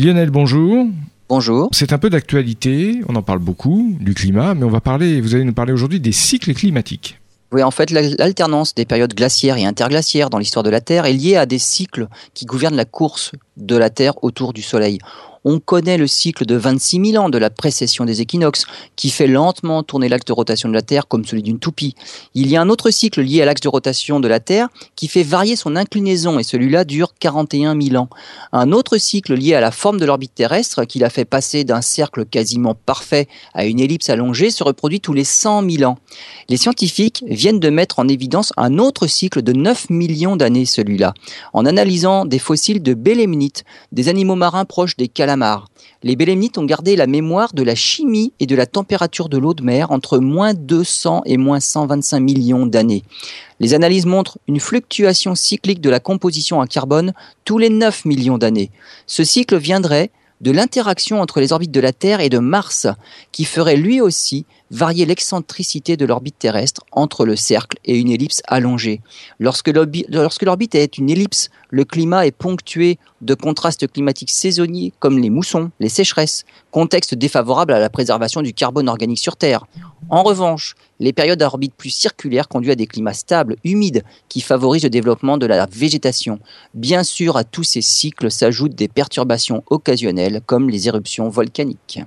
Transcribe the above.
Lionel, bonjour. Bonjour. C'est un peu d'actualité, on en parle beaucoup du climat, mais on va parler, vous allez nous parler aujourd'hui des cycles climatiques. Oui, en fait, l'alternance des périodes glaciaires et interglaciaires dans l'histoire de la Terre est liée à des cycles qui gouvernent la course de la Terre autour du Soleil. On connaît le cycle de 26 000 ans de la précession des équinoxes, qui fait lentement tourner l'axe de rotation de la Terre comme celui d'une toupie. Il y a un autre cycle lié à l'axe de rotation de la Terre qui fait varier son inclinaison, et celui-là dure 41 000 ans. Un autre cycle lié à la forme de l'orbite terrestre, qui l'a fait passer d'un cercle quasiment parfait à une ellipse allongée, se reproduit tous les 100 000 ans. Les scientifiques viennent de mettre en évidence un autre cycle de 9 millions d'années, celui-là, en analysant des fossiles de des animaux marins proches des calamars les bélémnites ont gardé la mémoire de la chimie et de la température de l'eau de mer entre moins 200 et moins 125 millions d'années. Les analyses montrent une fluctuation cyclique de la composition en carbone tous les 9 millions d'années. Ce cycle viendrait de l'interaction entre les orbites de la Terre et de Mars, qui ferait lui aussi varier l'excentricité de l'orbite terrestre entre le cercle et une ellipse allongée. Lorsque l'orbite est une ellipse, le climat est ponctué de contrastes climatiques saisonniers comme les moussons, les sécheresses, contexte défavorable à la préservation du carbone organique sur Terre. En revanche, les périodes d'orbite plus circulaires conduisent à des climats stables, humides, qui favorisent le développement de la végétation. Bien sûr, à tous ces cycles s'ajoutent des perturbations occasionnelles comme les éruptions volcaniques.